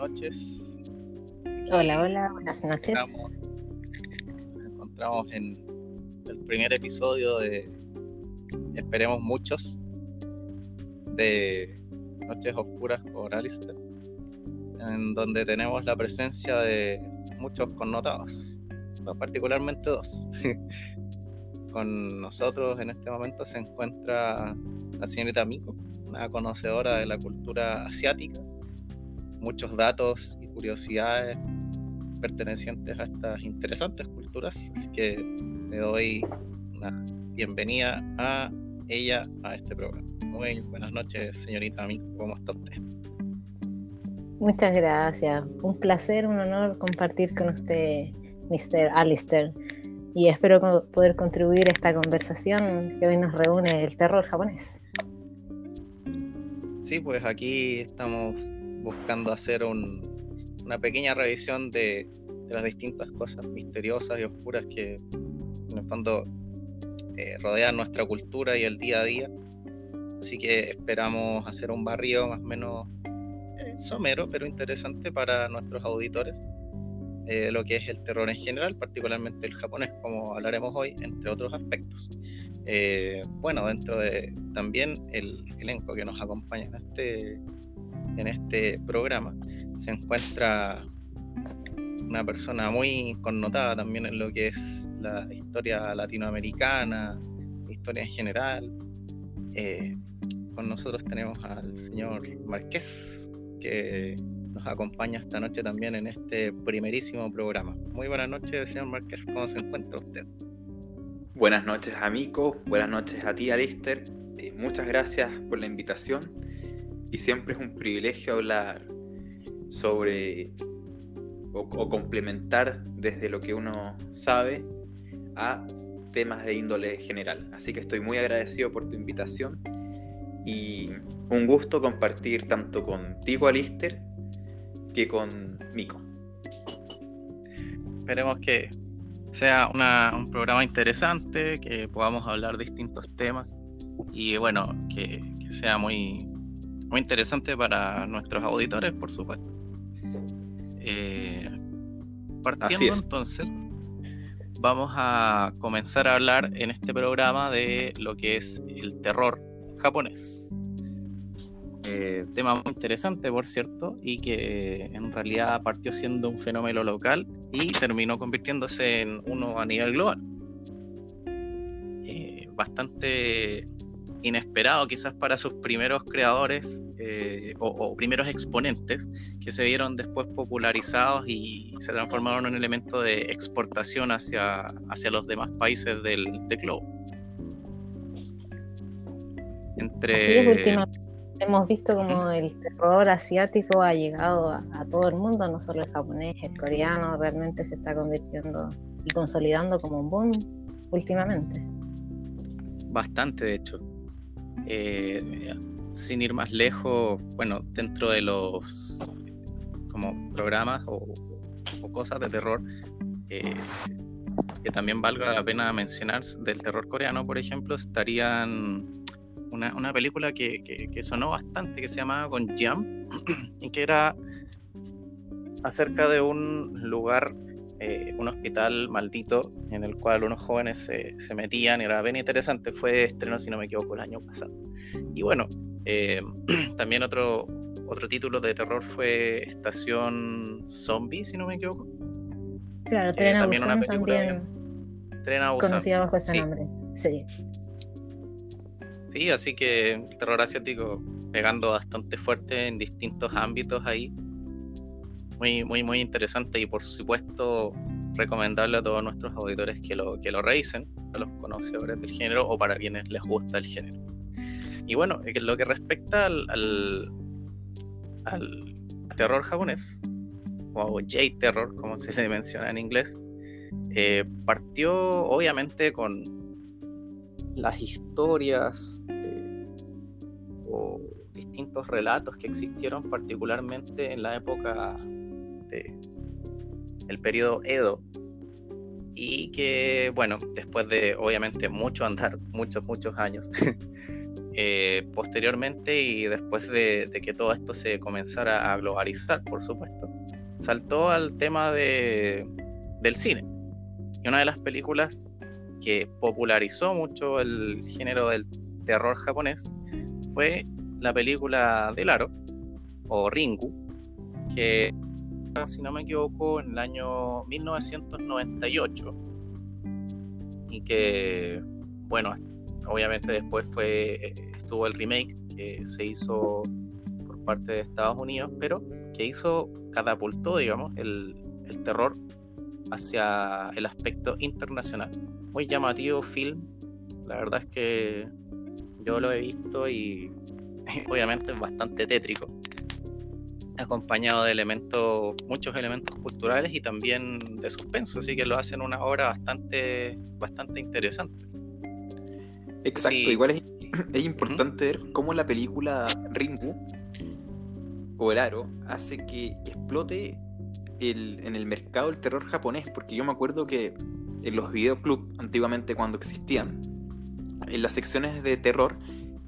noches. Hola, hola, buenas noches. Nos encontramos en el primer episodio de, esperemos muchos, de Noches Oscuras con Alistair, en donde tenemos la presencia de muchos connotados, particularmente dos. con nosotros en este momento se encuentra la señorita Miko, una conocedora de la cultura asiática, muchos datos y curiosidades pertenecientes a estas interesantes culturas, así que le doy una bienvenida a ella a este programa. Muy buenas noches, señorita Miko, ¿cómo está usted? Muchas gracias, un placer, un honor compartir con usted, Mr. Alistair y espero poder contribuir a esta conversación que hoy nos reúne el terror japonés. Sí, pues aquí estamos buscando hacer una pequeña revisión de, las distintas cosas misteriosas y oscuras que en el fondo eh, rodean nuestra cultura y el día a día. Así que esperamos hacer un barrio más o menos eh, somero, pero interesante para nuestros auditores eh, lo que es el terror en general, particularmente el japonés, como hablaremos hoy, entre otros aspectos. Eh, bueno, dentro de también el elenco que nos acompaña en este, en este programa, se encuentra una persona muy connotada también en lo que es la historia latinoamericana, historia en general. Eh, con nosotros tenemos al señor Marqués, que nos acompaña esta noche también en este primerísimo programa. Muy buenas noches, señor Márquez, ¿cómo se encuentra usted? Buenas noches, amigo, buenas noches a ti, Alister. Eh, muchas gracias por la invitación y siempre es un privilegio hablar sobre o, complementar desde lo que uno sabe a temas de índole general. Así que estoy muy agradecido por tu invitación y un gusto compartir tanto contigo, Alister, que con Mico. Esperemos que sea un programa interesante, que podamos hablar de distintos temas y bueno, que, sea muy, muy interesante para nuestros auditores, por supuesto. Eh, partiendo entonces, vamos a comenzar a hablar en este programa de lo que es el terror japonés. Eh, tema muy interesante, por cierto, y que en realidad partió siendo un fenómeno local y terminó convirtiéndose en uno a nivel global. Eh, bastante inesperado quizás para sus primeros creadores eh, o, primeros exponentes que se vieron después popularizados y se transformaron en un elemento de exportación hacia, hacia los demás países del, globo. Entre hemos visto como el terror asiático ha llegado a, todo el mundo, no solo el japonés, el coreano, realmente se está convirtiendo y consolidando como un boom últimamente. Bastante, de hecho. Eh, sin ir más lejos, bueno, dentro de los como programas o, cosas de terror, eh, que también valga la pena mencionar del terror coreano, por ejemplo, estarían una, película que, sonó bastante, que se llamaba Con Jam, y que era acerca de un lugar, eh, un hospital maldito, en el cual unos jóvenes se, metían, era bien interesante, fue estreno, si no me equivoco, el año pasado. Y bueno, eh, también otro, otro título de terror fue Estación Zombie, si no me equivoco. Claro, Tren eh, también una película también Tren Conocida bajo ese nombre, sí. Sí, así que el terror asiático pegando bastante fuerte en distintos ámbitos ahí. Muy, muy, muy interesante y por supuesto recomendable a todos nuestros auditores que lo, que lo revisen, a los conocedores del género o para quienes les gusta el género. Y bueno, en lo que respecta al, al, terror japonés, o J-terror, como se le menciona en inglés, eh, partió obviamente con las historias eh, o distintos relatos que existieron particularmente en la época de el periodo Edo y que bueno después de obviamente mucho andar muchos muchos años eh, posteriormente y después de, que todo esto se comenzara a globalizar, por supuesto, saltó al tema de, del cine. Y una de las películas que popularizó mucho el género del terror japonés fue la película del aro o Ringu que si no me equivoco en el año 1998 y que bueno obviamente después fue estuvo el remake que se hizo por parte de Estados Unidos pero que hizo catapultó digamos el, el terror hacia el aspecto internacional. Muy llamativo film. La verdad es que yo lo he visto y obviamente es bastante tétrico acompañado de elementos, muchos elementos culturales y también de suspenso, así que lo hacen una obra bastante, bastante interesante. Exacto, igual es, es importante ver cómo la película Ringu o El Aro hace que explote el, en el mercado el terror japonés, porque yo me acuerdo que en los videoclubs antiguamente cuando existían, en las secciones de terror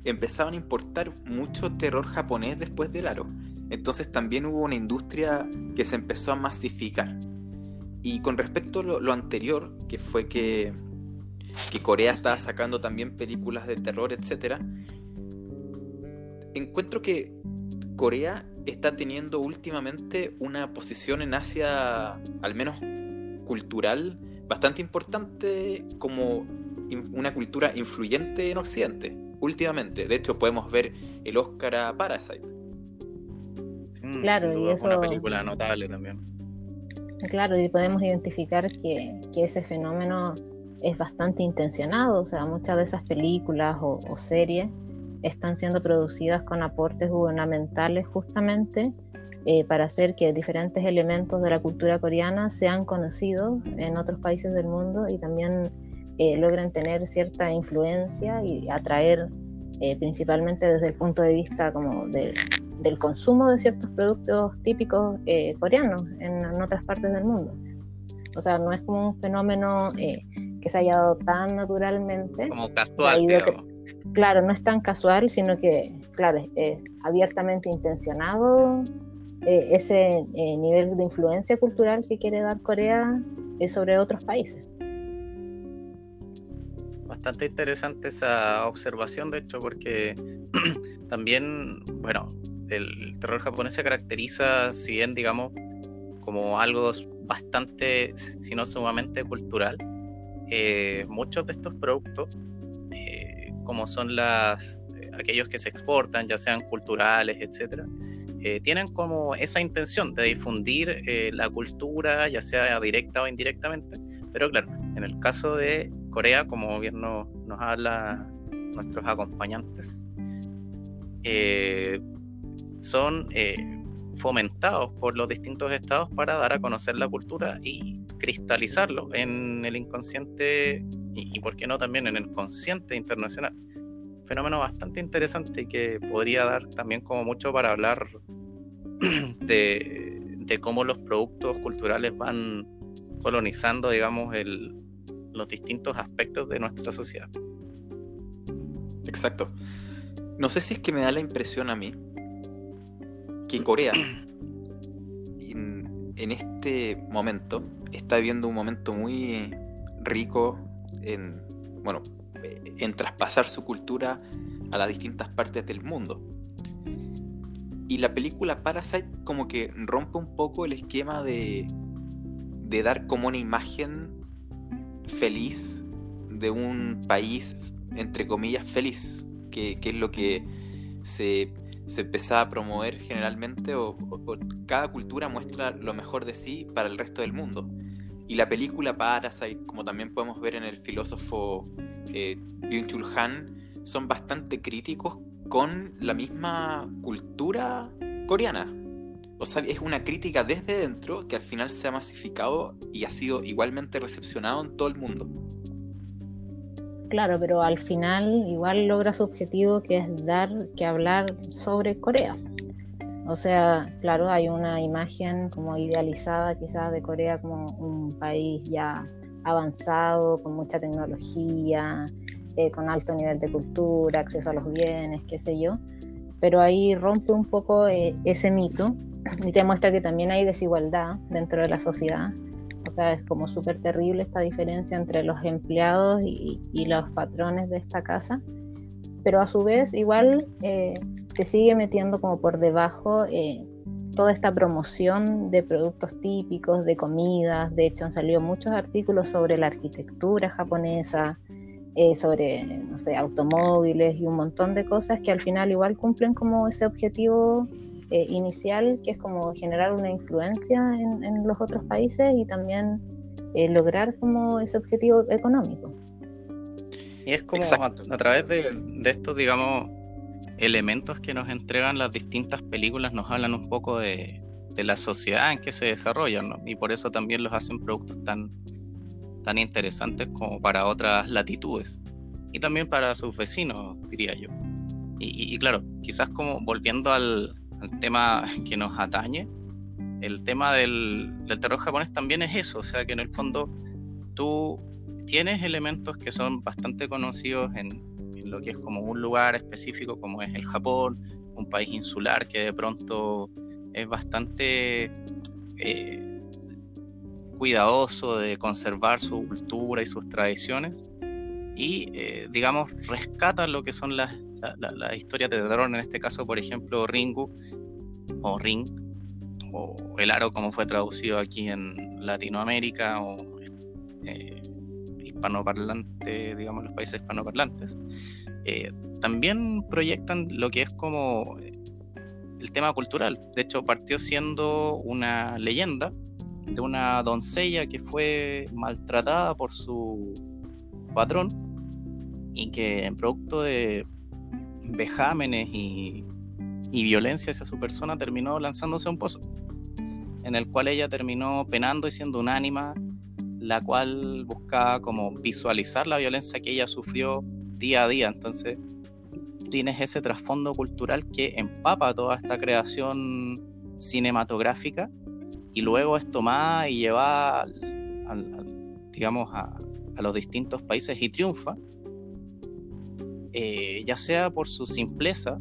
empezaban a importar mucho terror japonés después del Aro entonces también hubo una industria que se empezó a masificar. Y con respecto a lo, anterior, que fue que, que, Corea estaba sacando también películas de terror, etc., encuentro que Corea está teniendo últimamente una posición en Asia, al menos cultural, bastante importante como una cultura influyente en Occidente, últimamente. De hecho, podemos ver el Oscar a Parasite Mm, claro, y eso... Una película notable también. Claro, y podemos identificar que, ese fenómeno es bastante intencionado, o sea, muchas de esas películas o, series están siendo producidas con aportes gubernamentales justamente eh, para hacer que diferentes elementos de la cultura coreana sean conocidos en otros países del mundo y también eh, logren tener cierta influencia y atraer eh, principalmente desde el punto de vista como del, del consumo de ciertos productos típicos eh, coreanos en, otras partes del mundo. O sea, no es como un fenómeno eh, que se haya dado tan naturalmente. Como casual, claro, no es tan casual, sino que, claro, es abiertamente intencionado eh, ese nivel de influencia cultural que quiere dar Corea sobre otros países. Bastante interesante esa observación, de hecho, porque también, bueno, el terror japonés se caracteriza, si bien digamos, como algo bastante, si no sumamente cultural, eh, muchos de estos productos, eh, como son las eh, aquellos que se exportan, ya sean culturales, etcétera, tienen como esa intención de difundir la cultura, ya sea directa o indirectamente. Pero claro, en el caso de Corea, como bien nos, nos habla nuestros acompañantes, son eh, fomentados por los distintos estados para dar a conocer la cultura y cristalizarlo en el inconsciente y, por qué no también en el consciente internacional. Fenómeno bastante interesante y que podría dar también como mucho para hablar de, cómo los productos culturales van colonizando, digamos, el, los distintos aspectos de nuestra sociedad. Exacto. No sé si es que me da la impresión a mí que Corea en, este momento está viviendo un momento muy rico en, bueno, en traspasar su cultura a las distintas partes del mundo. Y la película Parasite como que rompe un poco el esquema de, de dar como una imagen feliz de un país, entre comillas, feliz, que, que es lo que se se empezaba a promover generalmente o, cada cultura muestra lo mejor de sí para el resto del mundo. Y la película Parasite, como también podemos ver en el filósofo eh, Byung-Chul Han, son bastante críticos con la misma cultura coreana. O sea, es una crítica desde dentro que al final se ha masificado y ha sido igualmente recepcionado en todo el mundo. Claro, pero al final igual logra su objetivo que es dar que hablar sobre Corea. O sea, claro, hay una imagen como idealizada quizás de Corea como un país ya avanzado, con mucha tecnología, eh, con alto nivel de cultura, acceso a los bienes, qué sé yo, pero ahí rompe un poco eh, ese mito y te muestra que también hay desigualdad dentro de la sociedad. O sea, es como súper terrible esta diferencia entre los empleados y, los patrones de esta casa, pero a su vez igual eh, te sigue metiendo como por debajo toda esta promoción de productos típicos, de comidas. De hecho, han salido muchos artículos sobre la arquitectura japonesa, eh, sobre, no sé, automóviles y un montón de cosas que al final igual cumplen como ese objetivo eh, inicial, que es como generar una influencia en, los otros países y también eh, lograr como ese objetivo económico. Y es como a, través de, de estos, digamos, elementos que nos entregan las distintas películas nos hablan un poco de, la sociedad en que se desarrollan, ¿no? Y por eso también los hacen productos tan, tan interesantes como para otras latitudes. Y también para sus vecinos, diría yo. Y, claro, quizás como volviendo al, tema que nos atañe, el tema del, del terror japonés también es eso, o sea que en el fondo tú tienes elementos que son bastante conocidos en, lo que es como un lugar específico como es el Japón, un país insular que de pronto es bastante eh, cuidadoso de conservar su cultura y sus tradiciones y eh, digamos rescata lo que son las, historias de terror, en este caso por ejemplo Ringu o Ring o El Aro como fue traducido aquí en Latinoamérica o eh, hispanoparlante, digamos los países hispanoparlantes, eh, también proyectan lo que es como el tema cultural. De hecho, partió siendo una leyenda de una doncella que fue maltratada por su patrón y que en producto de vejámenes y, y violencia hacia su persona terminó lanzándose a un pozo, en el cual ella terminó penando y siendo un ánima, la cual buscaba como visualizar la violencia que ella sufrió día a día. Entonces, tienes ese trasfondo cultural que empapa toda esta creación cinematográfica y luego es tomada y llevada, digamos, a, los distintos países y triunfa, eh, ya sea por su simpleza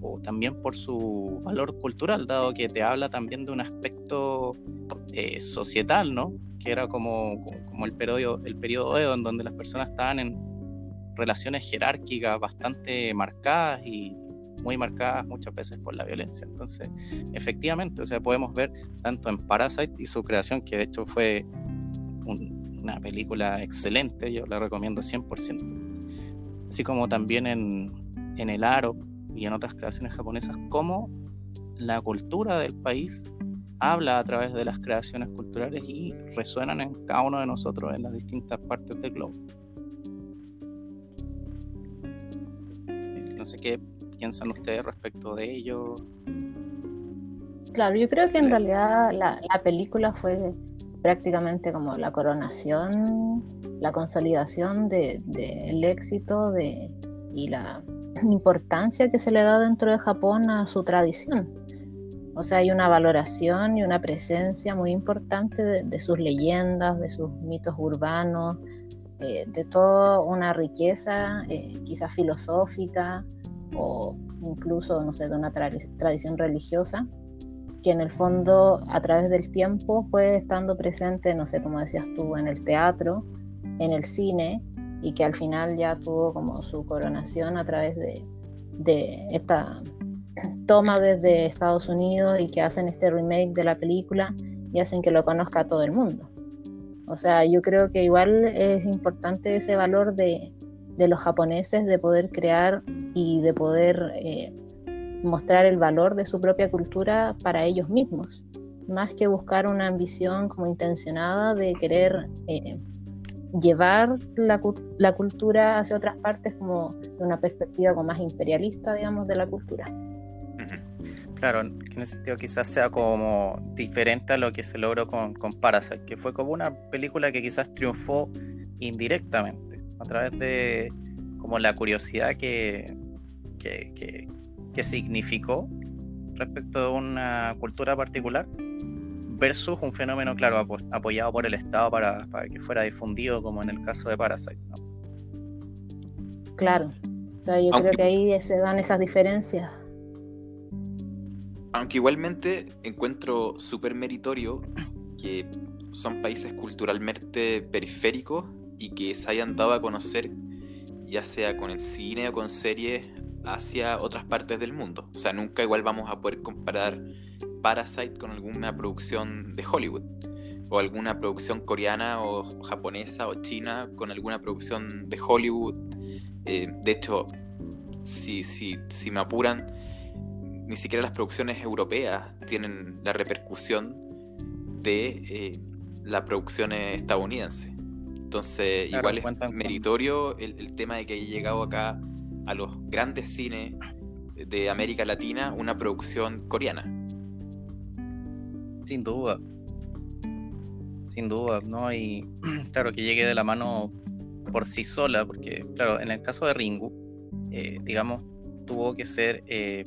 o también por su valor cultural, dado que te habla también de un aspecto eh, societal, ¿no? Que era como, como el periodo, el periodo Edo, en donde las personas estaban en, relaciones jerárquicas bastante marcadas y muy marcadas muchas veces por la violencia. Entonces, efectivamente, o sea, podemos ver tanto en Parasite y su creación, que de hecho fue una película excelente, yo la recomiendo 100%, así como también en, en El Aro y en otras creaciones japonesas, cómo la cultura del país habla a través de las creaciones culturales y resuenan en cada uno de nosotros en las distintas partes del globo. sé qué piensan ustedes respecto de ello. Claro, yo creo que en realidad la, película fue prácticamente como la coronación, la consolidación del de, éxito y la importancia que se le da dentro de Japón a su tradición. O sea, hay una valoración y una presencia muy importante de, sus leyendas, de sus mitos urbanos, eh, de toda una riqueza, eh, quizás filosófica, o incluso, no sé, de una tradición religiosa, que en el fondo a través del tiempo fue estando presente, no sé, como decías tú, en el teatro, en el cine, y que al final ya tuvo como su coronación a través de, de esta toma desde Estados Unidos y que hacen este remake de la película y hacen que lo conozca todo el mundo. O sea, yo creo que igual es importante ese valor de, de los japoneses de poder crear y de poder eh, mostrar el valor de su propia cultura para ellos mismos, más que buscar una ambición como intencionada de querer eh, llevar la, la, cultura hacia otras partes como de una perspectiva como más imperialista, digamos, de la cultura. Claro, en ese sentido quizás sea como diferente a lo que se logró con, con Parasite, que fue como una película que quizás triunfó indirectamente a través de como la curiosidad que, que, significó respecto de una cultura particular versus un fenómeno, claro, apoyado por el Estado para, que fuera difundido, como en el caso de Parasite. Claro. O sea, yo creo que ahí se dan esas diferencias. Aunque igualmente encuentro súper meritorio que son países culturalmente periféricos y que se hayan dado a conocer, ya sea con el cine o con series, hacia otras partes del mundo. O sea, nunca igual vamos a poder comparar Parasite con alguna producción de Hollywood o alguna producción coreana o japonesa o china con alguna producción de Hollywood. Eh, de hecho, si, si, si me apuran, ni siquiera las producciones europeas tienen la repercusión de eh, la producción estadounidense. Entonces, igual es meritorio el, el, tema de que haya llegado acá a los grandes cines de América Latina una producción coreana. Sin duda, sin duda, ¿no? Y claro, que llegue de la mano por sí sola, porque, claro, en el caso de Ringu, eh, digamos, tuvo que ser eh,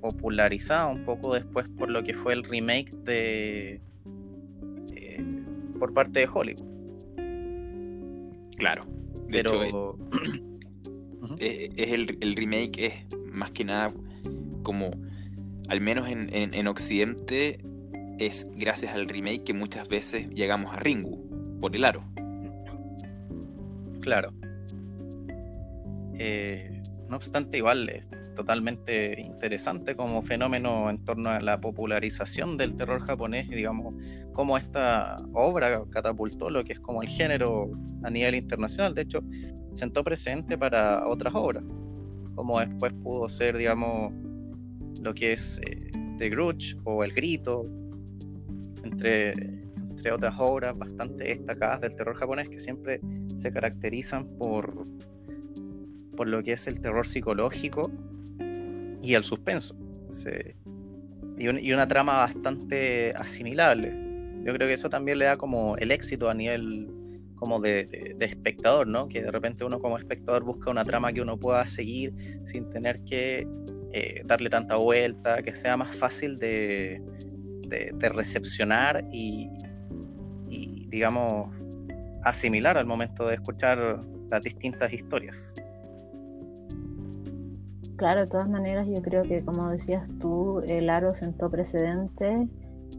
popularizada un poco después por lo que fue el remake de. Eh, por parte de Hollywood. Claro. De Pero. es el, el, remake es más que nada como, al menos en, en, en Occidente, es gracias al remake que muchas veces llegamos a Ringu, por el aro. Claro. Eh, no obstante, igual es totalmente interesante como fenómeno en torno a la popularización del terror japonés, digamos, cómo esta obra catapultó lo que es como el género a nivel internacional. De hecho, sentó presente para otras obras, como después pudo ser, digamos, lo que es eh, The Grudge o El Grito, entre, entre otras obras bastante destacadas del terror japonés que siempre se caracterizan por, por lo que es el terror psicológico y el suspenso. y, y, una trama bastante asimilable. Yo creo que eso también le da como el éxito a nivel como de, espectador, ¿no? Que de repente uno como espectador busca una trama que uno pueda seguir sin tener que eh, darle tanta vuelta, que sea más fácil de, de, recepcionar y, digamos, asimilar al momento de escuchar las distintas historias. Claro, de todas maneras yo creo que como decías tú, el aro sentó precedente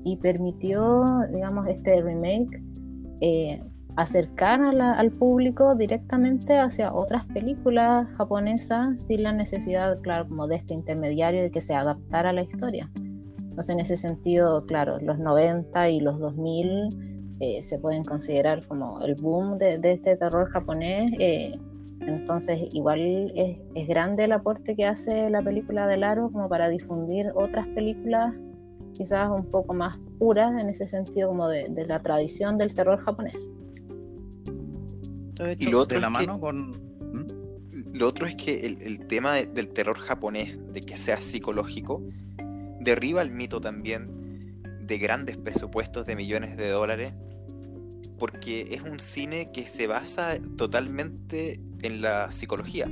y permitió, digamos, este remake eh, acercar al público directamente hacia otras películas japonesas sin la necesidad, claro, como de este intermediario de que se adaptara a la historia. Entonces, en ese sentido, claro, los 90 y los 2000 eh, se pueden considerar como el boom de, este terror japonés. Eh, entonces, igual es, grande el aporte que hace la película del Aro como para difundir otras películas quizás un poco más puras en ese sentido como de, la tradición del terror japonés. y lo otro de la mano con... ¿Mm? Lo otro es que el, tema del terror japonés, de que sea psicológico, derriba el mito también de grandes presupuestos de millones de dólares, porque es un cine que se basa totalmente en la psicología.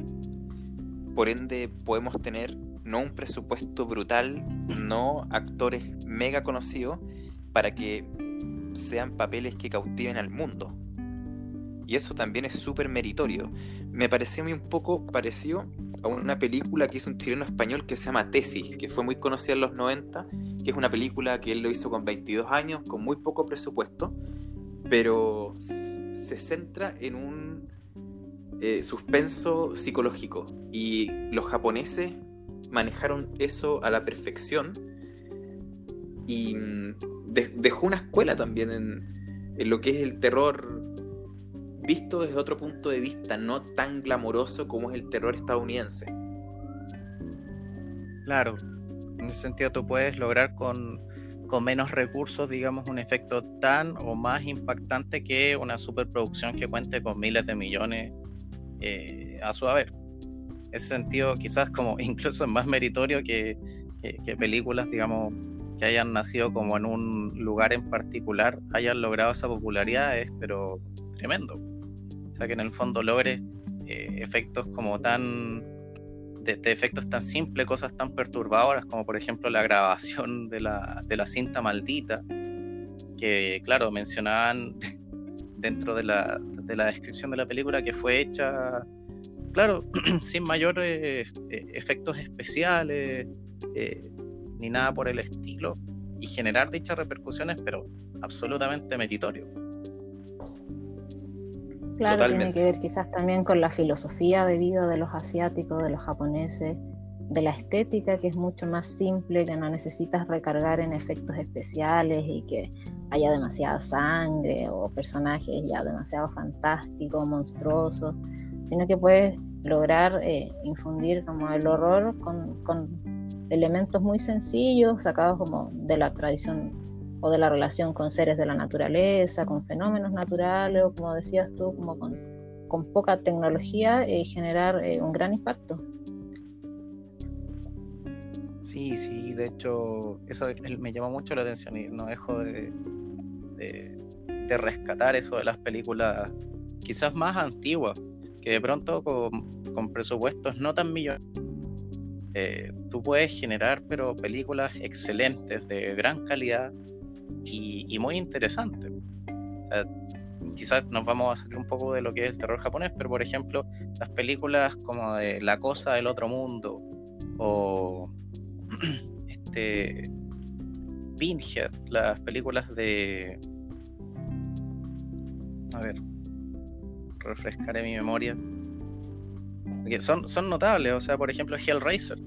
Por ende, podemos tener no un presupuesto brutal, no actores mega conocidos, para que sean papeles que cautiven al mundo. Y eso también es súper meritorio. Me pareció a mí un poco parecido a una película que hizo un chileno español que se llama Tesis, que fue muy conocida en los 90, que es una película que él lo hizo con 22 años, con muy poco presupuesto, pero se centra en un eh, suspenso psicológico. Y los japoneses manejaron eso a la perfección y mm, dejó una escuela también en, en lo que es el terror visto desde otro punto de vista, no tan glamoroso como es el terror estadounidense. Claro, en ese sentido tú puedes lograr con, con menos recursos, digamos, un efecto tan o más impactante que una superproducción que cuente con miles de millones eh, a su haber. Ese sentido, quizás como incluso es más meritorio que, que películas, digamos, que hayan nacido como en un lugar en particular, hayan logrado esa popularidad, es pero tremendo. O sea, que en el fondo logres eh, efectos como tan. De, efectos tan simples, cosas tan perturbadoras como por ejemplo la grabación de la, de la cinta maldita, que claro, mencionaban dentro de la, de la descripción de la película que fue hecha claro, sin mayores eh, efectos especiales ni nada por el estilo, y generar dichas repercusiones, pero absolutamente meritorio. Claro, tiene que ver quizás también con la filosofía de vida de los asiáticos, de los japoneses, de la estética que es mucho más simple, que no necesitas recargar en efectos especiales y que haya demasiada sangre o personajes ya demasiado fantásticos, monstruosos, sino que puedes lograr eh, infundir como el horror con, con elementos muy sencillos, sacados como de la tradición o de la relación con seres de la naturaleza, con fenómenos naturales, o como decías tú, como con, con poca tecnología y generar eh, un gran impacto. Sí, sí, de hecho, eso me llamó mucho la atención y no dejo de, de, rescatar eso de las películas quizás más antiguas, que de pronto con, con presupuestos no tan millonarios, eh, tú puedes generar pero películas excelentes de gran calidad y, muy interesante. quizás nos vamos a salir un poco de lo que es el terror japonés, pero por ejemplo, las películas como de La Cosa del Otro Mundo o este Pinhead, las películas de. A ver, refrescaré mi memoria. son, son notables, o sea, por ejemplo, Hellraiser,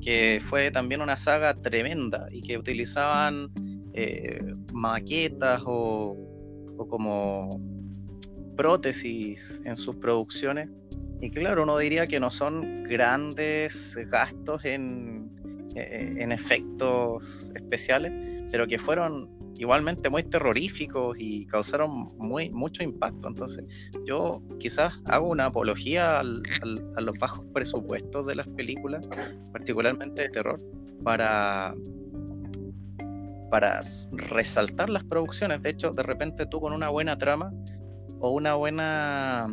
que fue también una saga tremenda y que utilizaban eh, maquetas o, como prótesis en sus producciones. Y claro, uno diría que no son grandes gastos en, eh, en efectos especiales, pero que fueron igualmente muy terroríficos y causaron muy mucho impacto. Entonces, yo quizás hago una apología a los bajos presupuestos de las películas, particularmente de terror, para para resaltar las producciones. De hecho, de repente tú con una buena trama o una buena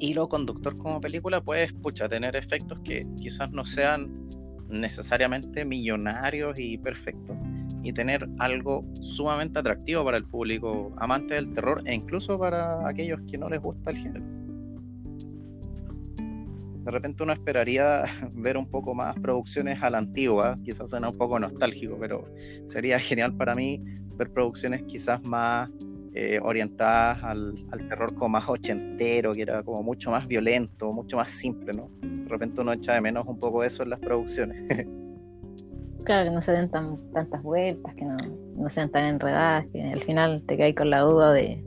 hilo conductor como película puedes pucha, tener efectos que quizás no sean necesariamente millonarios y perfectos y tener algo sumamente atractivo para el público amante del terror e incluso para aquellos que no les gusta el género de repente uno esperaría ver un poco más producciones a la antigua, quizás suena un poco nostálgico, pero sería genial para mí ver producciones quizás más eh, orientadas al, terror como más ochentero, que era como mucho más violento, mucho más simple, ¿no? De repente uno echa de menos un poco eso en las producciones. claro, que no se den tan, tantas vueltas, que no, no sean tan enredadas, que al final te caes con la duda de,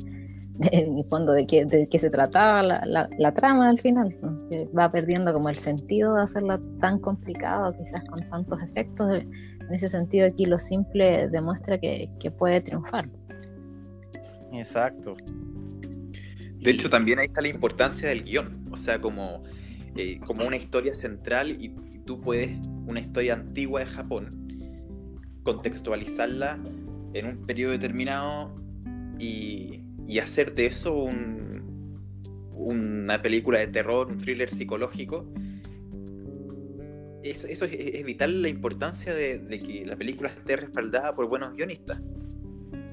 en el fondo de qué, de qué se trataba la, la, trama al final, va perdiendo como el sentido de hacerla tan complicado, quizás con tantos efectos. En ese sentido aquí lo simple demuestra que, que puede triunfar. Exacto. De hecho, también ahí está la importancia del guion, o sea, como, eh, como una historia central y, y tú puedes, una historia antigua de Japón, contextualizarla en un periodo determinado y, y hacer de eso una película de terror, un thriller psicológico, eso, es, vital la importancia de, que la película esté respaldada por buenos guionistas.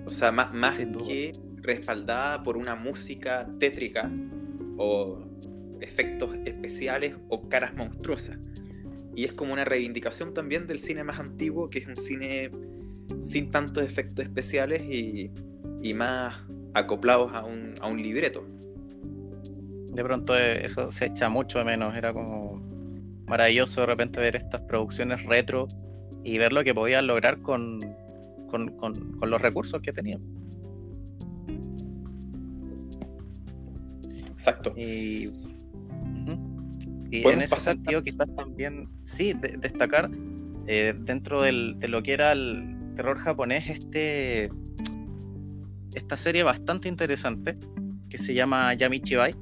O sea, más, más que respaldada por una música tétrica o efectos especiales o caras monstruosas. Y es como una reivindicación también del cine más antiguo, que es un cine sin tantos efectos especiales y, y más acoplados a un, a un libreto. De pronto eh, eso se echa mucho de menos, era como maravilloso de repente ver estas producciones retro y ver lo que podían lograr con, con, con, los recursos que tenían. Exacto. Y, en ese sentido quizás también, sí, destacar eh, dentro del, de lo que era el terror japonés, este esta serie bastante interesante que se llama Yamichibai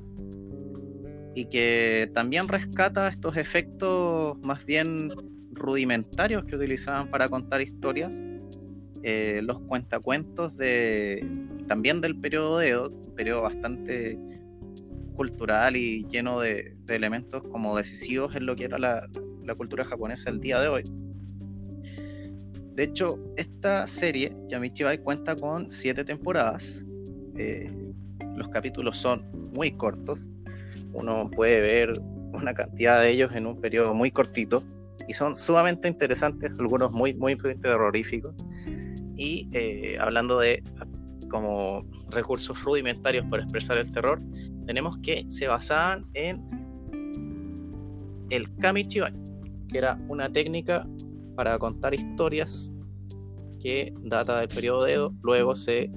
y que también rescata estos efectos más bien rudimentarios que utilizaban para contar historias, eh, los cuentacuentos de también del periodo de Edo, un periodo bastante cultural y lleno de, elementos como decisivos en lo que era la, la cultura japonesa el día de hoy de hecho, esta serie, Yamichibai, cuenta con siete temporadas. Eh, los capítulos son muy cortos. uno puede ver una cantidad de ellos en un periodo muy cortito y son sumamente interesantes, algunos muy, muy terroríficos. Y eh, hablando de como recursos rudimentarios para expresar el terror, tenemos que se basaban en el Kamichibai, que era una técnica para contar historias que data del periodo Edo, luego se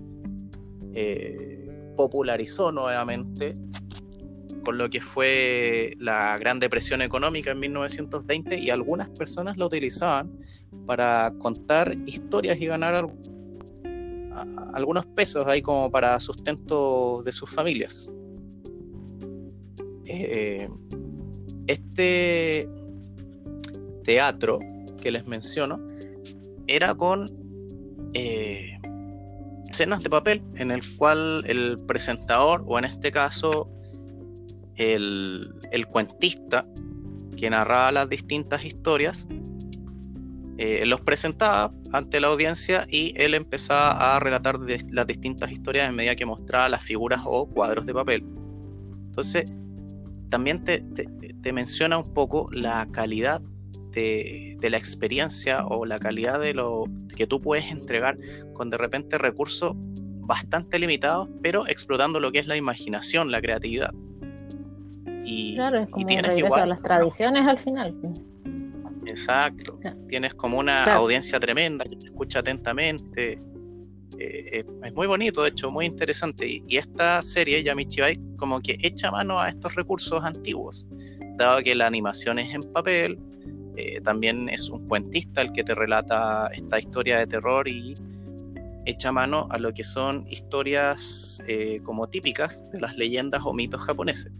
eh, popularizó nuevamente con lo que fue la Gran Depresión Económica en 1920 y algunas personas lo utilizaban para contar historias y ganar algunos pesos ahí como para sustento de sus familias. Eh, este teatro que les menciono era con eh, escenas de papel en el cual el presentador, o en este caso el, cuentista que narraba las distintas historias, eh, los presentaba ante la audiencia y él empezaba a relatar las distintas historias en medida que mostraba las figuras o cuadros de papel. Entonces, también te, menciona un poco la calidad de, la experiencia o la calidad de lo que tú puedes entregar con de repente recursos bastante limitados, pero explotando lo que es la imaginación, la creatividad. Y, claro, es como tienes igual, a las tradiciones al final. Exacto. Tienes como una audiencia tremenda que te escucha atentamente, eh, es muy bonito, de hecho, muy interesante. Y, esta serie, Yamichibai, como que echa mano a estos recursos antiguos, dado que la animación es en papel, eh, también es un cuentista el que te relata esta historia de terror y echa mano a lo que son historias eh, como típicas de las leyendas o mitos japoneses.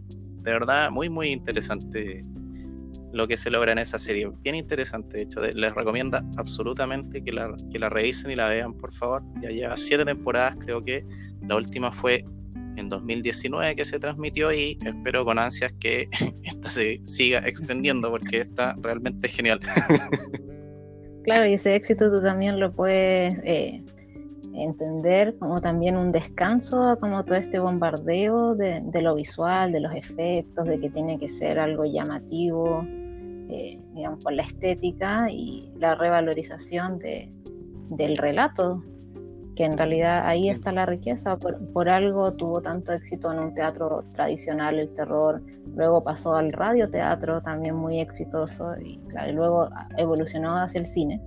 De verdad, muy, muy interesante lo que se logra en esa serie. Bien interesante, de hecho, les recomiendo absolutamente que la, que la revisen y la vean, por favor. Ya lleva siete temporadas, creo que la última fue en 2019 que se transmitió y espero con ansias que esta se siga extendiendo porque está realmente genial. Claro, y ese éxito tú también lo puedes eh, entender como también un descanso como todo este bombardeo de, lo visual, de los efectos, de que tiene que ser algo llamativo, eh, digamos, por la estética y la revalorización de, del relato, que en realidad ahí está la riqueza, por, algo tuvo tanto éxito en un teatro tradicional el terror, luego pasó al radioteatro también muy exitoso y, luego evolucionó hacia el cine,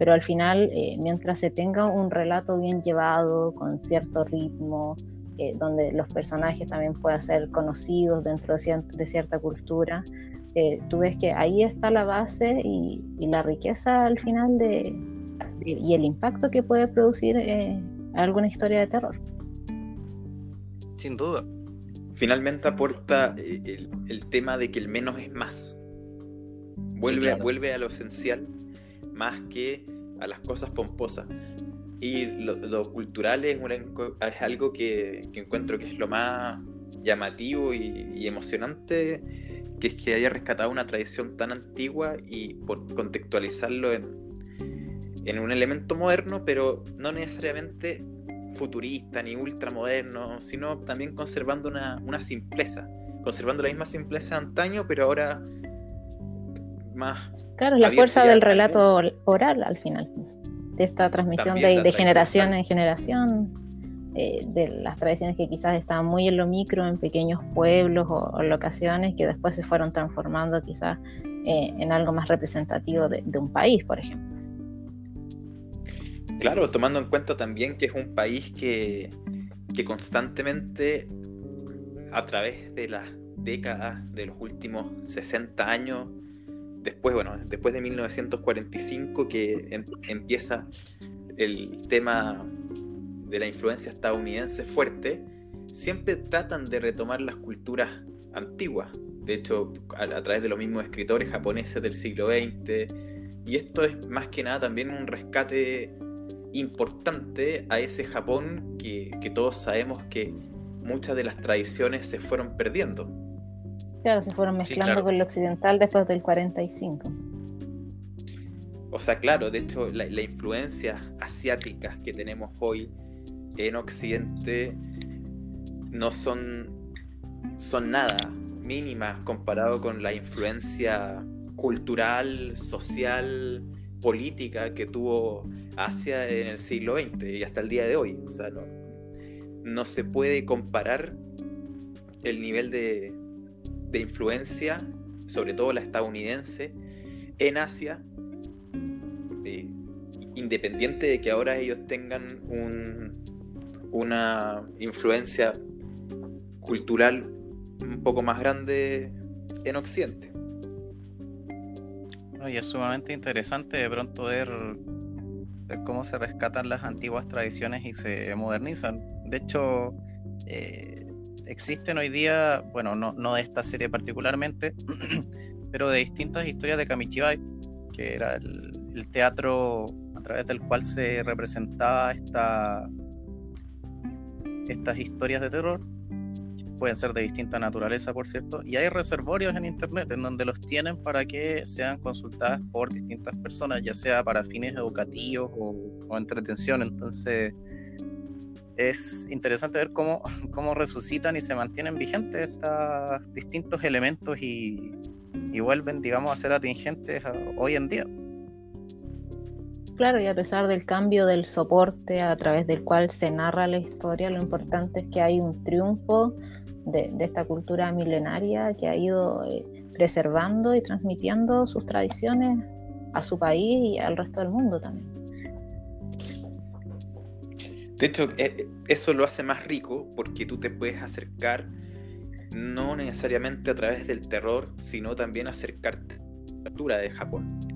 pero al final eh, mientras se tenga un relato bien llevado, con cierto ritmo, eh, donde los personajes también puedan ser conocidos dentro de cierta cultura, eh, tú ves que ahí está la base y, la riqueza al final de, y el impacto que puede producir eh, alguna historia de terror. Sin duda. Finalmente aporta eh, el, tema de que el menos es más. Vuelve, vuelve a lo esencial más que a las cosas pomposas. Y lo, cultural es, es algo que, encuentro que es lo más llamativo y, y emocionante que es que haya rescatado una tradición tan antigua y por contextualizarlo en, en un elemento moderno, pero no necesariamente futurista ni ultramoderno, sino también conservando una, una simpleza, conservando la misma simpleza de antaño, pero ahora más... Claro, la fuerza del relato oral al final, de esta transmisión de, de generación en generación eh, de las tradiciones que quizás estaban muy en lo micro, en pequeños pueblos o, locaciones que después se fueron transformando quizás eh, en algo más representativo de, un país, por ejemplo. Claro, tomando en cuenta también que es un país que, que constantemente, a través de las décadas de los últimos 60 años, después, bueno, después de 1945 que em, empieza el tema de la influencia estadounidense fuerte, siempre tratan de retomar las culturas antiguas. De hecho, a, través de los mismos escritores japoneses del siglo XX. Y esto es más que nada también un rescate importante a ese Japón que, todos sabemos que muchas de las tradiciones se fueron perdiendo. Claro, se fueron mezclando con lo occidental después del 45. O sea, claro, de hecho, la, la influencia asiática que tenemos hoy en Occidente no son, son nada mínimas comparado con la influencia cultural, social, política que tuvo Asia en el siglo XX y hasta el día de hoy. O sea, no, se puede comparar el nivel de, de influencia, sobre todo la estadounidense, en Asia, eh, independiente de que ahora ellos tengan un, una influencia cultural un poco más grande en Occidente. Y es sumamente interesante de pronto ver, cómo se rescatan las antiguas tradiciones y se modernizan. De hecho, eh, existen hoy día, bueno, no, no de esta serie particularmente, pero de distintas historias de Kamichibai, que era el, el teatro a través del cual se representaba esta, estas historias de terror pueden ser de distinta naturaleza, por cierto, y hay reservorios en Internet en donde los tienen para que sean consultadas por distintas personas, ya sea para fines educativos o, entretención. Entonces, es interesante ver cómo, cómo resucitan y se mantienen vigentes estos distintos elementos y, y vuelven, digamos, a ser atingentes hoy en día. Claro, y a pesar del cambio del soporte a través del cual se narra la historia, lo importante es que hay un triunfo de, esta cultura milenaria que ha ido eh, preservando y transmitiendo sus tradiciones a su país y al resto del mundo también. De hecho, eh, eso lo hace más rico porque tú te puedes acercar no necesariamente a través del terror, sino también acercarte a la cultura de Japón.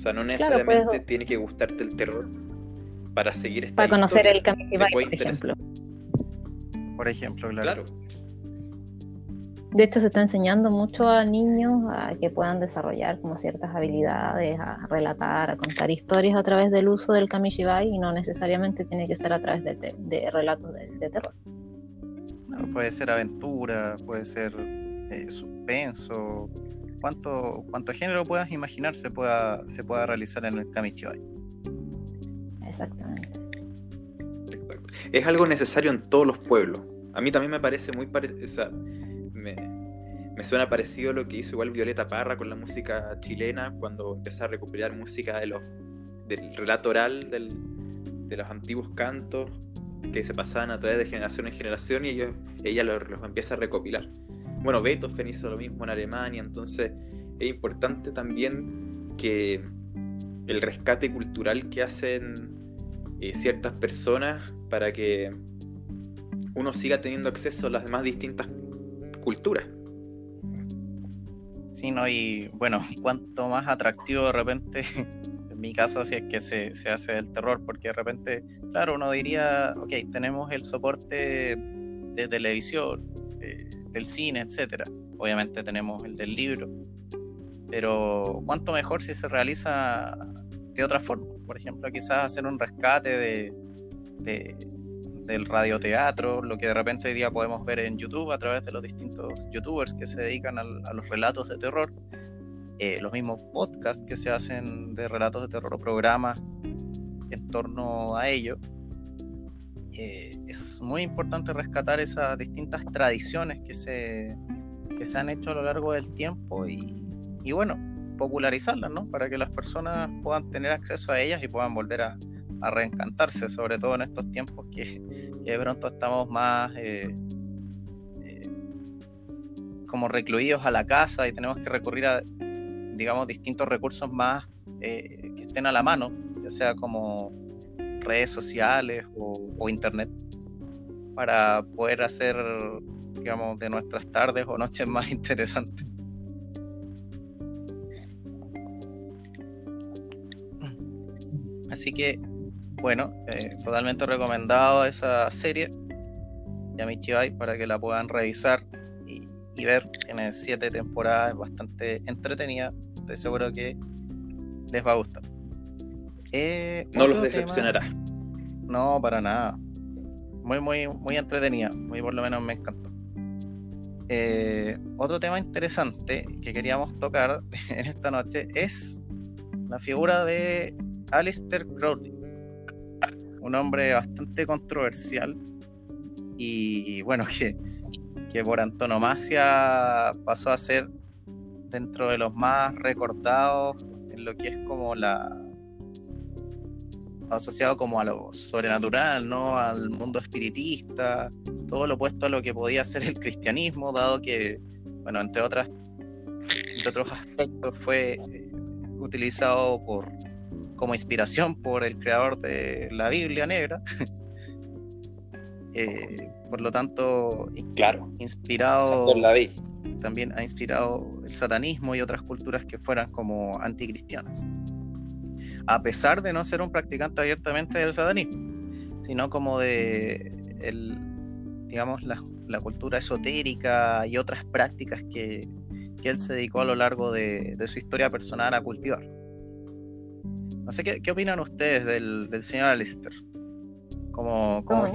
O sea, no necesariamente tiene que gustarte el terror para seguir esta Para conocer el Kamikibai, por ejemplo por ejemplo, claro. De hecho, se está enseñando mucho a niños a que puedan desarrollar como ciertas habilidades, a relatar, a contar historias a través del uso del kamishibai y no necesariamente tiene que ser a través de, relatos de, terror. puede ser aventura, puede ser eh, suspenso, cuánto, cuánto género puedas imaginar se pueda, se pueda realizar en el kamishibai. Exactamente. Es algo necesario en todos los pueblos. A mí también me parece muy parecido, me, suena parecido lo que hizo igual Violeta Parra con la música chilena cuando empezó a recuperar música de los, del relato oral de los antiguos cantos que se pasaban a través de generación en generación y ellos, ella los, empieza a recopilar. Bueno, Beethoven hizo lo mismo en Alemania, entonces es importante también que el rescate cultural que hacen eh, ciertas personas para que uno siga teniendo acceso a las demás distintas culturas. Sí, ¿no? Y bueno, cuanto más atractivo de repente, en mi caso, si es que se, hace el terror, porque de repente, claro, uno diría, ok, tenemos el soporte de televisión, del cine, etcétera. Obviamente tenemos el del libro, pero cuánto mejor si se realiza de otra forma. Por ejemplo, quizás hacer un rescate de, del radioteatro, lo que de repente hoy día podemos ver en YouTube a través de los distintos youtubers que se dedican a, los relatos de terror, eh, los mismos podcasts que se hacen de relatos de terror o programas en torno a ello. Eh, es muy importante rescatar esas distintas tradiciones que se, que se han hecho a lo largo del tiempo y, y bueno, popularizarlas, ¿no? Para que las personas puedan tener acceso a ellas y puedan volver a, reencantarse, sobre todo en estos tiempos que, de pronto estamos más eh, eh, como recluidos a la casa y tenemos que recurrir a, digamos, distintos recursos más que estén a la mano, ya sea como redes sociales o, internet, para poder hacer, digamos, de nuestras tardes o noches más interesantes. Así que bueno, eh, totalmente recomendado esa serie, Yamichibai, para que la puedan revisar y, ver. Tiene siete temporadas, es bastante entretenida. Estoy seguro que les va a gustar. Eh, no los decepcionará. No, para nada. Muy, muy, muy entretenida. Muy por lo menos me encantó. Eh, otro tema interesante que queríamos tocar en esta noche es la figura de Alistair Crowley un hombre bastante controversial y bueno, que que por antonomasia pasó a ser dentro de los más recordados en lo que es como la asociado como a lo sobrenatural, ¿no? Al mundo espiritista, todo lo opuesto a lo que podía ser el cristianismo, dado que, bueno, entre otras entre otros aspectos fue eh, utilizado por como inspiración por el creador de la Biblia negra. Eh, por lo tanto, claro, inspirado también ha inspirado el satanismo y otras culturas que fueran como anticristianas. A pesar de no ser un practicante abiertamente del satanismo, sino como de el, digamos, la, cultura esotérica y otras prácticas que, él se dedicó a lo largo de, de su historia personal a cultivar. No sé qué, opinan ustedes del, señor Alistair. Como, como,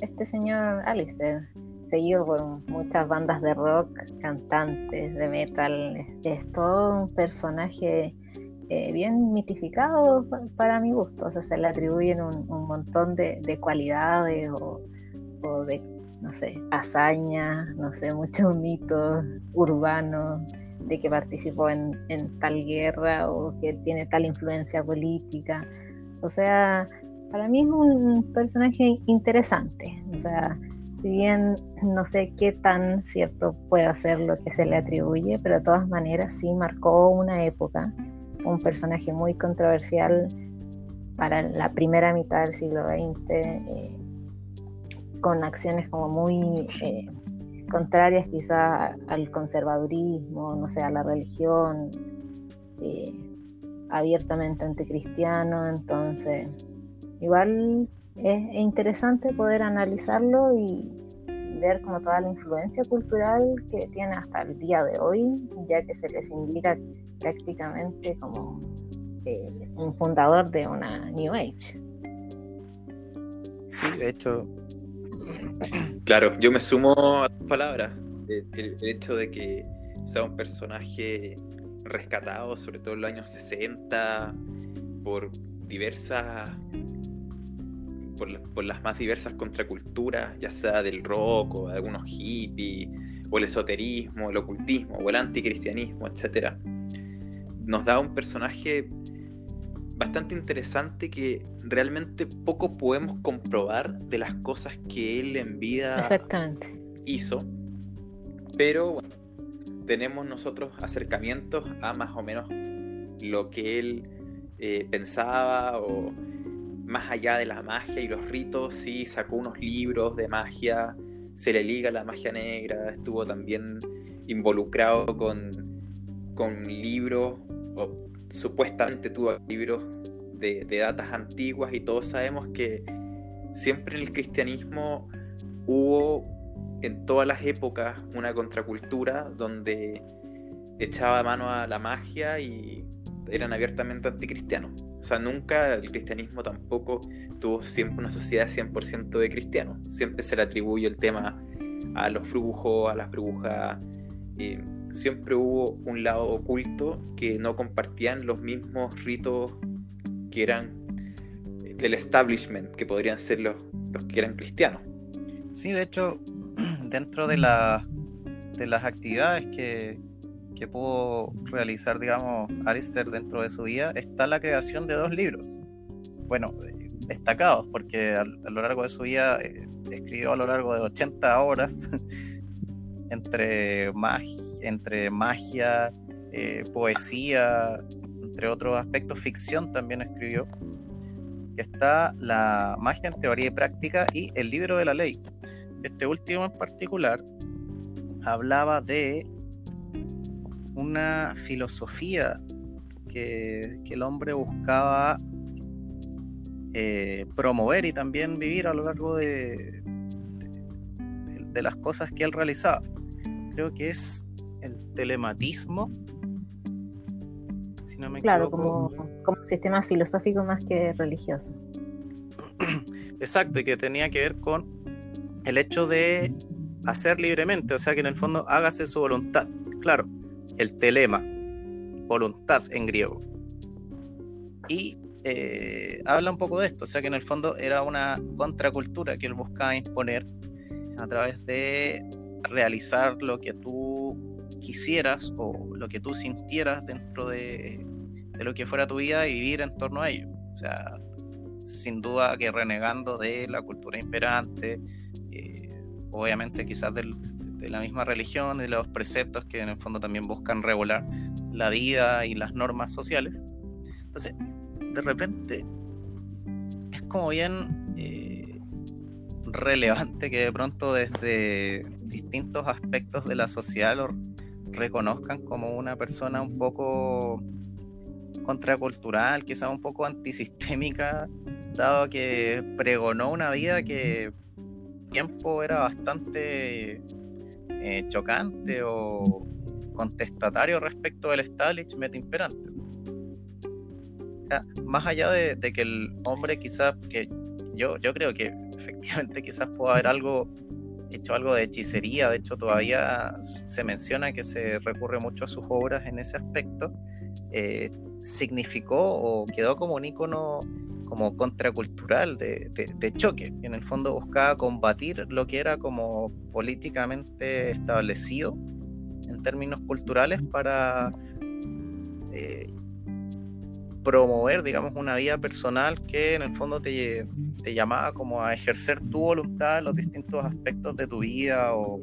este señor Alistair, seguido por muchas bandas de rock, cantantes de metal, es todo un personaje eh, bien mitificado para mi gusto. O sea, se le atribuyen un, montón de, cualidades o, o, de, no sé, hazañas, no sé, muchos mitos urbanos de que participó en, tal guerra o que tiene tal influencia política. O sea, para mí es un personaje interesante. O sea, si bien no sé qué tan cierto puede ser lo que se le atribuye, pero de todas maneras sí marcó una época, un personaje muy controversial para la primera mitad del siglo XX, eh, con acciones como muy eh, contrarias quizá al conservadurismo, no sé, a la religión, eh, abiertamente anticristiano, entonces igual es, interesante poder analizarlo y ver como toda la influencia cultural que tiene hasta el día de hoy, ya que se les indica prácticamente como eh, un fundador de una New Age. Sí, de hecho, Claro, yo me sumo a tus palabras. El, hecho de que sea un personaje rescatado, sobre todo en los años 60, por diversas. Por, las más diversas contraculturas, ya sea del rock o de algunos hippies, o el esoterismo, el ocultismo, o el anticristianismo, etc. Nos da un personaje bastante interesante que realmente poco podemos comprobar de las cosas que él en vida hizo. Pero bueno, tenemos nosotros acercamientos a más o menos lo que él eh, pensaba o más allá de la magia y los ritos, sí sacó unos libros de magia, se le liga la magia negra, estuvo también involucrado con, con libros o supuestamente tuvo libros de, datas antiguas y todos sabemos que siempre en el cristianismo hubo en todas las épocas una contracultura donde echaba mano a la magia y eran abiertamente anticristianos. Nunca el cristianismo tampoco tuvo siempre una sociedad 100% de cristianos. Siempre se le atribuye el tema a los brujos, a las brujas. Eh, siempre hubo un lado oculto que no compartían los mismos ritos que eran del establishment, que podrían ser los, los que eran cristianos. Sí, de hecho, dentro de, la, de las actividades que, que pudo realizar, digamos, Alistair dentro de su vida, está la creación de dos libros. Bueno, destacados, porque a, lo largo de su vida eh, escribió a lo largo de 80 horas entre, magia, eh, poesía, entre otros aspectos, ficción también escribió, está la magia en teoría y práctica y el libro de la ley. Este último en particular hablaba de una filosofía que, el hombre buscaba eh, promover y también vivir a lo largo de, de, las cosas que él realizaba creo que es el telematismo. Si no me claro, como, como sistema filosófico más que religioso. Exacto, y que tenía que ver con el hecho de hacer libremente, o sea que en el fondo hágase su voluntad. El telema, voluntad en griego. Y eh, habla un poco de esto, o sea que en el fondo era una contracultura que él buscaba imponer a través de realizar lo que tú quisieras o lo que tú sintieras dentro de, lo que fuera tu vida y vivir en torno a ello. O sea, sin duda que renegando de la cultura imperante, eh, obviamente quizás de la misma religión, de los preceptos que en el fondo también buscan regular la vida y las normas sociales. Entonces, de repente, es como bien eh, relevante que de pronto desde distintos aspectos de la sociedad lo reconozcan como una persona un poco contracultural, quizás un poco antisistémica, dado que pregonó una vida que tiempo era bastante eh, chocante o contestatario respecto del establishment imperante. O sea, más allá de, que el hombre quizás, que yo, yo creo que efectivamente quizás pueda haber algo, hecho algo de hechicería, de hecho todavía se menciona que se recurre mucho a sus obras en ese aspecto, eh, significó o quedó como un icono como contracultural de, de, choque, que en el fondo buscaba combatir lo que era como políticamente establecido en términos culturales para eh, promover, digamos, una vida personal que en el fondo te, te, llamaba como a ejercer tu voluntad en los distintos aspectos de tu vida o,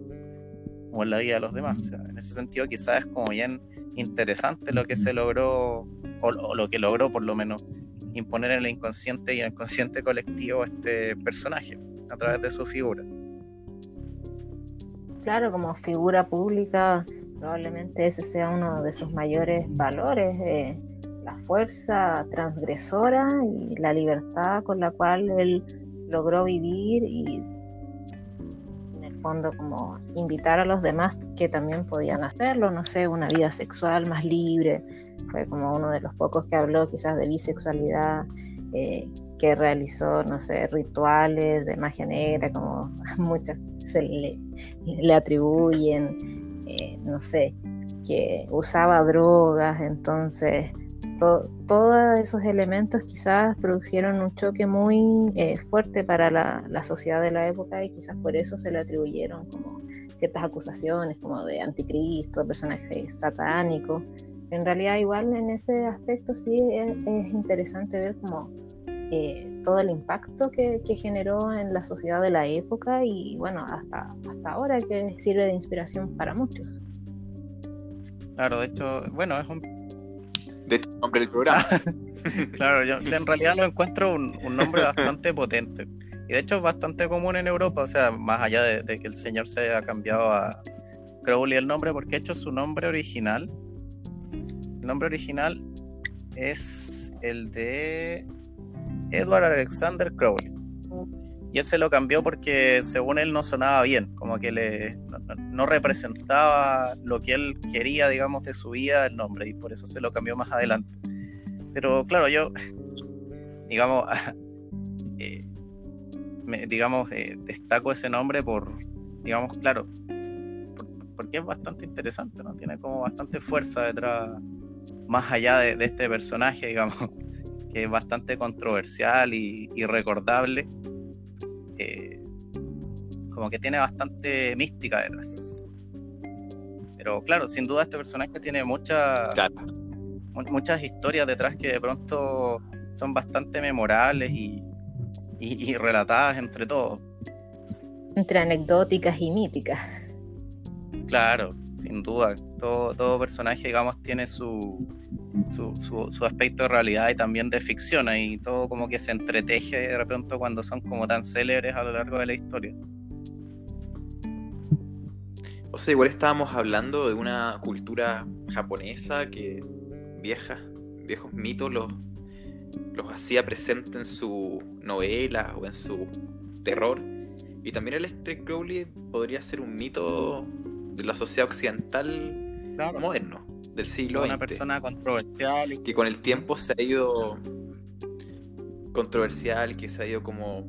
o en la vida de los demás. en ese sentido quizás es como bien interesante lo que se logró, o, lo que logró por lo menos imponer en el inconsciente y en el consciente colectivo este personaje a través de su figura. Claro, como figura pública, probablemente ese sea uno de sus mayores valores, eh, la fuerza transgresora y la libertad con la cual él logró vivir y fondo como invitar a los demás que también podían hacerlo, no sé, una vida sexual más libre, fue como uno de los pocos que habló quizás de bisexualidad, eh, que realizó, no sé, rituales de magia negra, como muchas le, le atribuyen, eh, no sé, que usaba drogas, entonces todos esos elementos quizás produjeron un choque muy eh, fuerte para la, la, sociedad de la época y quizás por eso se le atribuyeron como ciertas acusaciones como de anticristo, personaje satánico, en realidad igual en ese aspecto sí es, interesante ver como eh, todo el impacto que, generó en la sociedad de la época y bueno, hasta, hasta ahora que sirve de inspiración para muchos. Claro, de hecho, bueno, es un... De hecho, nombre del programa. claro, yo en realidad lo encuentro un, nombre bastante potente. Y de hecho es bastante común en Europa, o sea, más allá de, de que el señor se haya cambiado a Crowley el nombre, porque de hecho su nombre original el nombre original es el de Edward Alexander Crowley. Y él se lo cambió porque según él no sonaba bien, como que le, no, representaba lo que él quería, digamos, de su vida el nombre, y por eso se lo cambió más adelante. Pero claro, yo, digamos, eh, digamos, eh, destaco ese nombre por, digamos, claro, porque es bastante interesante, ¿no? Tiene como bastante fuerza detrás más allá de, este personaje, digamos, que es bastante controversial y, recordable, eh, como que tiene bastante mística detrás. Pero claro, sin duda este personaje tiene muchas muchas historias detrás que de pronto son bastante memorables y, y relatadas entre todos. Entre anecdóticas y míticas. Claro, sin duda. Todo, todo personaje, digamos, tiene su, su, aspecto de realidad y también de ficción, y todo como que se entreteje de repente cuando son como tan célebres a lo largo de la historia. O sea, igual estábamos hablando de una cultura japonesa que vieja, viejos mitos los, los hacía presente en su novela o en su terror. Y también el Crowley podría ser un mito de la sociedad occidental moderno, del siglo Una persona controversial. Y... Que con el tiempo se ha ido controversial, que se ha ido como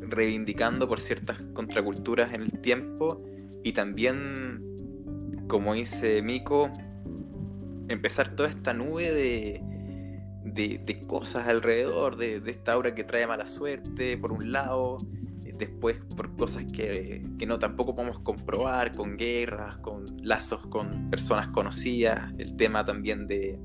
reivindicando por ciertas contraculturas en el tiempo y también, como dice Miko, empezar toda esta nube de, de, cosas alrededor, de, de, esta aura que trae mala suerte, por un lado, después por cosas que, no tampoco podemos comprobar, con guerras, con lazos con personas conocidas, el tema también de,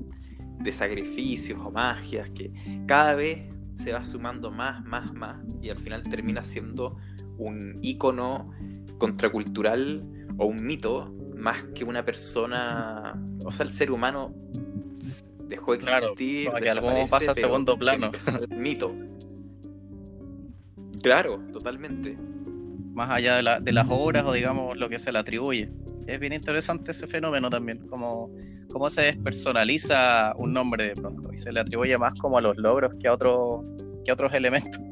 de sacrificios o magias, que cada vez se va sumando más, más, más, y al final termina siendo un ícono contracultural o un mito más que una persona, o sea, el ser humano dejó de existir, claro, que algo pasa a segundo plano. mito. Claro, totalmente. Más allá de, la, de, las obras o digamos lo que se le atribuye. Es bien interesante ese fenómeno también, como cómo se despersonaliza un nombre de pronto y se le atribuye más como a los logros que a, otro, que otros elementos.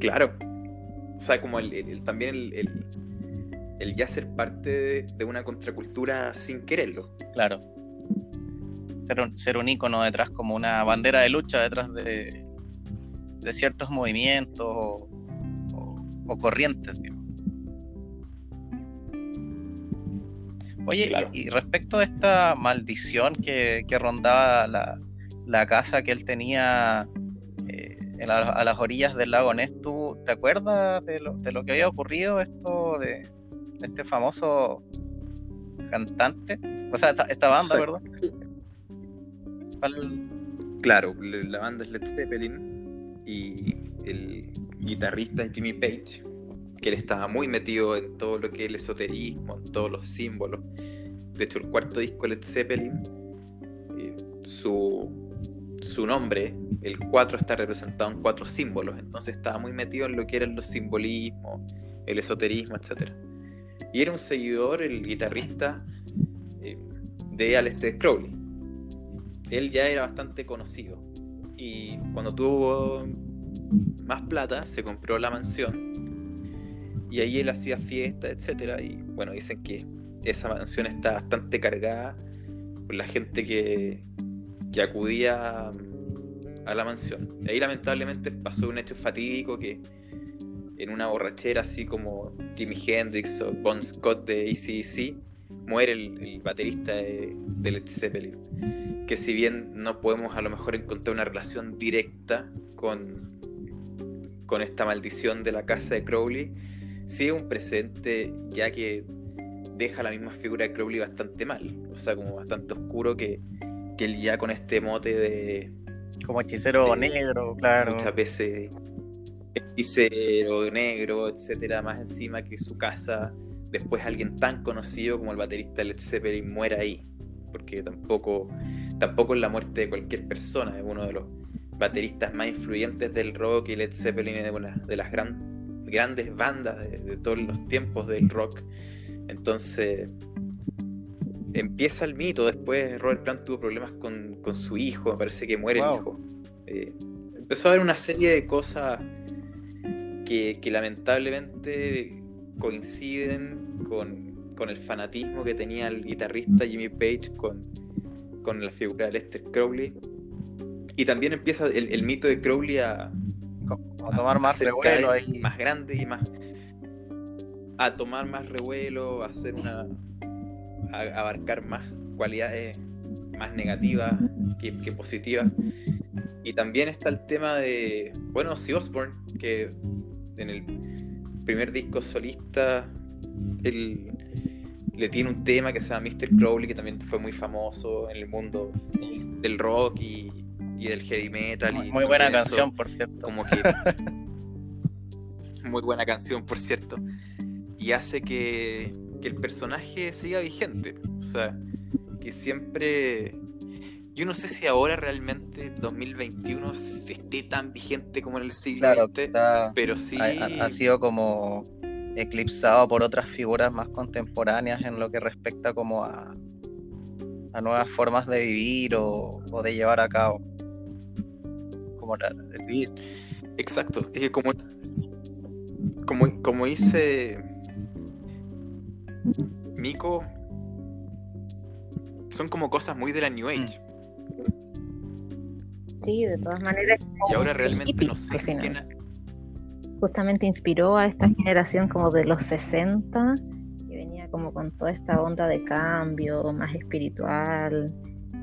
Claro. O sea, como el, también el, el, ya ser parte de, una contracultura sin quererlo. Claro. Ser un, ser un ícono detrás, como una bandera de lucha detrás de, de ciertos movimientos o, corrientes. Oye, y, respecto a esta maldición que, rondaba la, casa que él tenía eh, a las orillas del lago Ness, ¿tú te acuerdas de lo, que había ocurrido esto de, este famoso cantante? O sea, esta, banda, ¿verdad? Claro, la banda es Led Zeppelin y el guitarrista Jimmy Page que él estaba muy metido en todo lo que es el esoterismo, en todos los símbolos. De hecho, el cuarto disco Led Zeppelin, eh, su, su nombre, el 4 está representado en cuatro símbolos, entonces estaba muy metido en lo que eran los simbolismos, el esoterismo, etc. Y era un seguidor, el guitarrista eh, de Aleister Crowley. Él ya era bastante conocido y cuando tuvo más plata se compró la mansión y ahí él hacía fiesta, etcétera, y bueno, dicen que esa mansión está bastante cargada por la gente que, que acudía a la mansión. Y ahí lamentablemente pasó un hecho fatídico que en una borrachera así como Jimi Hendrix o Bon Scott de ACDC, muere el, baterista de, de, Led Zeppelin. Que si bien no podemos a lo mejor encontrar una relación directa con, con esta maldición de la casa de Crowley, sí es un presente ya que deja la misma figura de Crowley bastante mal, o sea, como bastante oscuro que, que él ya con este mote de... Como hechicero negro, claro. Muchas veces hechicero negro, etcétera, más encima que su casa, después alguien tan conocido como el baterista Led Zeppelin muera ahí, porque tampoco, tampoco es la muerte de cualquier persona, es uno de los bateristas más influyentes del rock y Led Zeppelin es una de las grandes grandes bandas de, todos los tiempos del rock. Entonces empieza el mito. Después Robert Plant tuvo problemas con, su hijo, me parece que muere el hijo. Eh, empezó a haber una serie de cosas que, lamentablemente coinciden con, el fanatismo que tenía el guitarrista Jimmy Page con, con la figura de Lester Crowley. Y también empieza el mito de Crowley a, a tomar más revuelo ahí. Más grande y más. A tomar más revuelo, a hacer una. a abarcar más cualidades más negativas que, positivas. Y también está el tema de. Bueno, si Osborne, que en el primer disco solista, él le tiene un tema que se llama Mr. Crowley, que también fue muy famoso en el mundo del rock y, y del heavy metal. Muy, y muy buena canción, por cierto. Como que. muy buena canción, por cierto. Y hace que, que el personaje siga vigente. O sea, que siempre. Yo no sé si ahora realmente 2021 esté tan vigente como en el siglo XX, pero sí. Ha, ha, sido como eclipsado por otras figuras más contemporáneas en lo que respecta como a, a nuevas formas de vivir o, o de llevar a cabo vivir. Exacto, es que como, como, como dice Miko, son como cosas muy de la New Age. Sí, de todas maneras. Y ahora realmente no sé Justamente inspiró a esta generación como de los 60, que venía como con toda esta onda de cambio, más espiritual,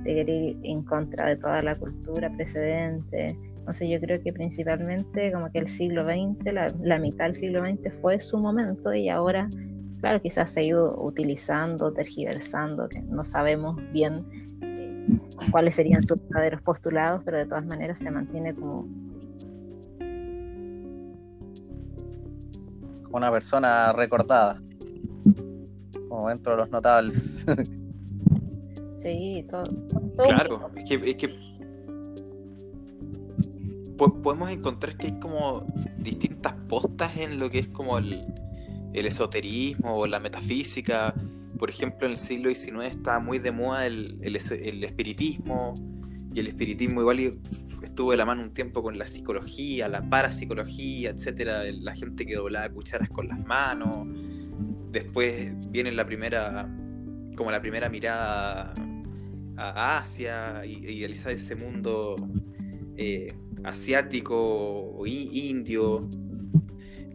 de querer ir en contra de toda la cultura precedente Entonces yo creo que principalmente como que el siglo XX, la, mitad del siglo XX fue su momento y ahora, claro, quizás se ha ido utilizando, tergiversando, que no sabemos bien cuáles serían sus verdaderos postulados, pero de todas maneras se mantiene como... Como una persona recordada, como dentro de los notables. sí, todo. claro, es que, es que podemos encontrar que hay como distintas postas en lo que es como el, esoterismo o la metafísica. Por ejemplo, en el siglo XIX está muy de moda el, espiritismo, y el espiritismo igual estuvo de la mano un tiempo con la psicología, la parapsicología, etcétera, la gente que doblaba cucharas con las manos. Después viene la primera, como la primera mirada a Asia, idealizar ese mundo eh, asiático o indio.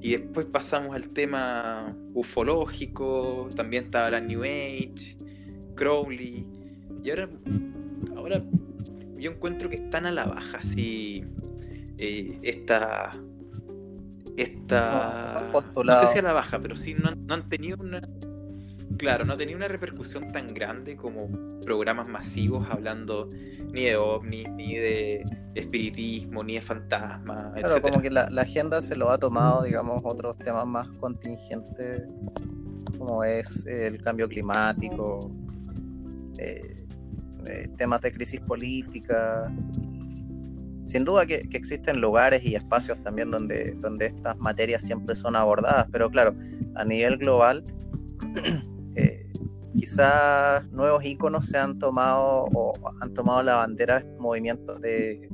Y después pasamos al tema ufológico, también estaba la New Age, Crowley. Y ahora, ahora yo encuentro que están a la baja, así, eh, esta... esta no, sé si a la baja, pero sí no han tenido una claro, no tenía una repercusión tan grande como programas masivos hablando ni de ovnis, ni de espiritismo, ni de fantasmas, claro, como que la, agenda se lo ha tomado, digamos, otros temas más contingentes, como es el cambio climático, eh, eh, temas de crisis política. Sin duda que, existen lugares y espacios también donde, donde estas materias siempre son abordadas, pero claro, a nivel global quizás nuevos íconos se han tomado o han tomado la bandera de movimientos de,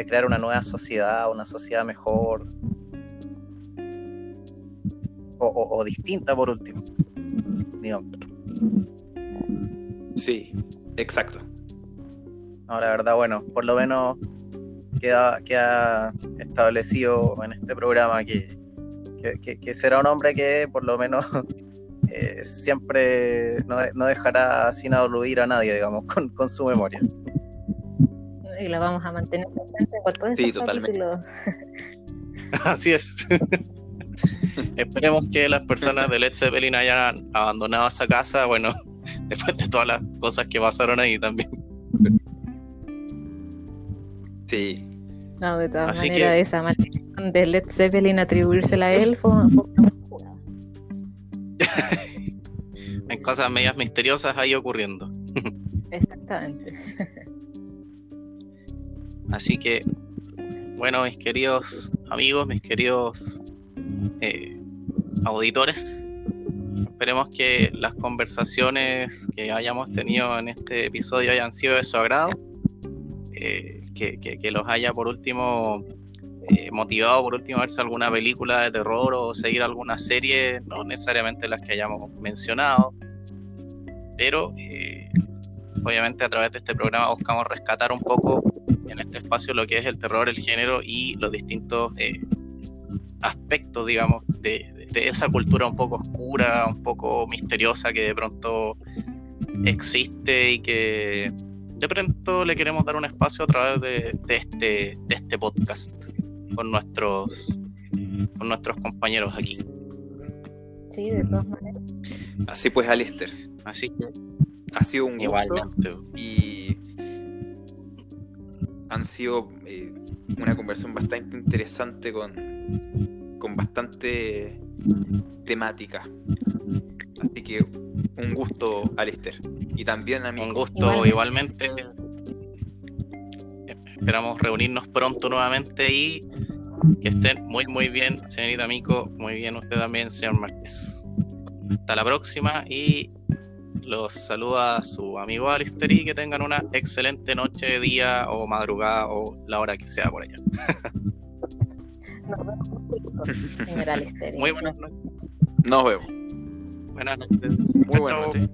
de, crear una nueva sociedad, una sociedad mejor o, distinta por último. Sí, exacto. No, la verdad, bueno, por lo menos queda, queda establecido en este programa que, que será un hombre que por lo menos eh, siempre no, dejará sin aludir a nadie, digamos, con, su memoria. Y la vamos a mantener presente Sí, totalmente. Así es. Esperemos que las personas de Led Zeppelin hayan abandonado esa casa, bueno, después de todas las cosas que pasaron ahí también. Sí. No, de todas maneras, esa maldición de Led Zeppelin atribuírsela a él fue, en cosas medias misteriosas ahí ocurriendo. Exactamente. Así que, bueno, mis queridos amigos, mis queridos eh, auditores, esperemos que las conversaciones que hayamos tenido en este episodio hayan sido de su agrado, eh, que los haya por último eh, motivado por último a verse alguna película de terror o seguir alguna serie, no necesariamente las que hayamos mencionado, pero eh, obviamente a través de este programa buscamos rescatar un poco en este espacio lo que es el terror, el género y los distintos eh, aspectos, digamos, de, de, esa cultura un poco oscura, un poco misteriosa que de pronto existe y que de pronto le queremos dar un espacio a través de, de este, de este podcast con nuestros, con nuestros compañeros aquí. Sí, de todas maneras. Así pues, Alistair. Así que ha sido un gusto y han sido eh, una conversación bastante interesante con, con bastante temática. Así que un gusto, Alistair. Y también a mí. Un gusto igualmente. Esperamos reunirnos pronto nuevamente y que estén muy, muy bien, señorita Mico. Muy bien, usted también, señor Márquez. Hasta la próxima y los saluda su amigo Alister y que tengan una excelente noche, día o madrugada o la hora que sea por allá. Nos vemos, señor Alister. Muy buenas noches. Nos vemos. Buenas noches. Muy buenas noches.